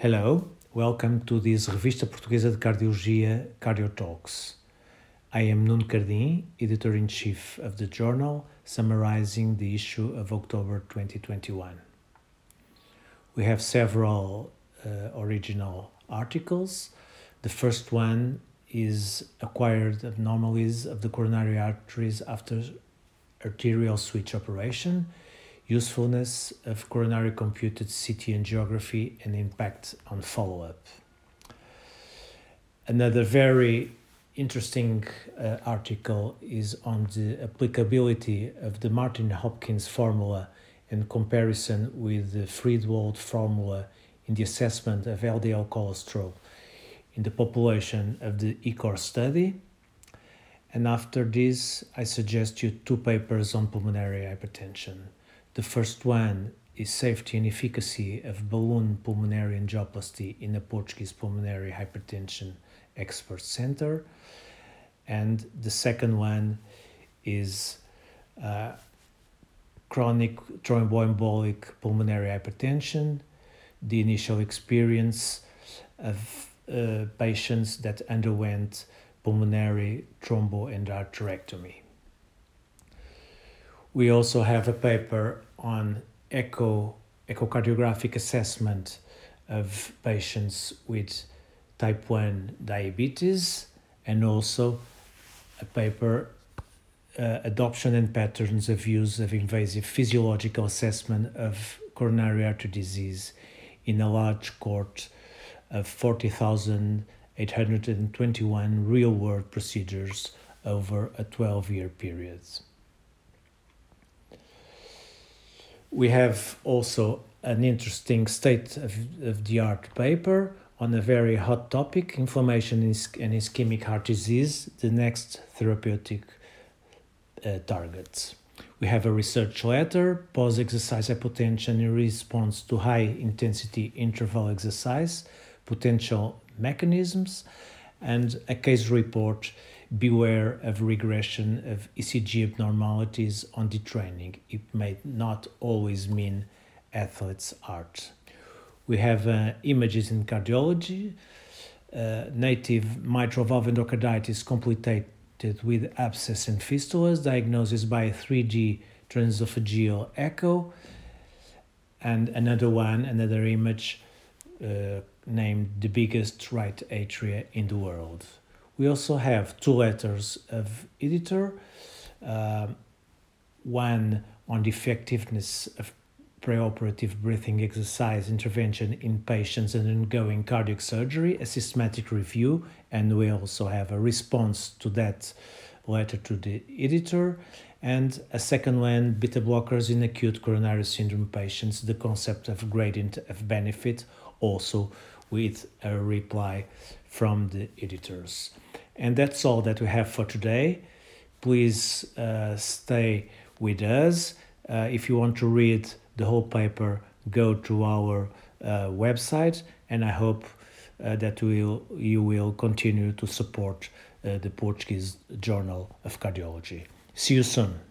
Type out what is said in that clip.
Hello, welcome to this Revista Portuguesa de Cardiologia Cardio Talks. I am Nuno Cardim, editor in chief of the journal, summarizing the issue of October 2021. We have several uh, original articles. The first one is acquired abnormalities of the coronary arteries after arterial switch operation usefulness of coronary computed CT angiography and impact on follow up. Another very interesting uh, article is on the applicability of the Martin Hopkins formula in comparison with the Friedewald formula in the assessment of LDL cholesterol in the population of the ECOR study. And after this, I suggest you two papers on pulmonary hypertension. The first one is safety and efficacy of balloon pulmonary angioplasty in a Portuguese pulmonary hypertension expert center. And the second one is uh, chronic thromboembolic pulmonary hypertension, the initial experience of uh, patients that underwent pulmonary thromboendarterectomy. We also have a paper on echo echocardiographic assessment of patients with type 1 diabetes and also a paper uh, adoption and patterns of use of invasive physiological assessment of coronary artery disease in a large cohort of 40,821 real world procedures over a 12 year period. We have also an interesting state of, of the art paper on a very hot topic inflammation and ischemic heart disease, the next therapeutic uh, targets. We have a research letter, post exercise hypotension in response to high intensity interval exercise, potential mechanisms, and a case report beware of regression of ECG abnormalities on detraining. It may not always mean athlete's art. We have uh, images in cardiology, uh, native mitral valve endocarditis complicated with abscess and fistulas, diagnosis by 3D transesophageal echo, and another one, another image uh, named the biggest right atria in the world. We also have two letters of editor, uh, one on the effectiveness of preoperative breathing exercise intervention in patients and undergoing cardiac surgery, a systematic review, and we also have a response to that letter to the editor. And a second one, beta blockers in acute coronary syndrome patients, the concept of gradient of benefit, also with a reply from the editors. And that's all that we have for today. Please uh, stay with us. Uh, if you want to read the whole paper, go to our uh, website, and I hope uh, that we'll, you will continue to support uh, the Portuguese Journal of Cardiology. See you soon.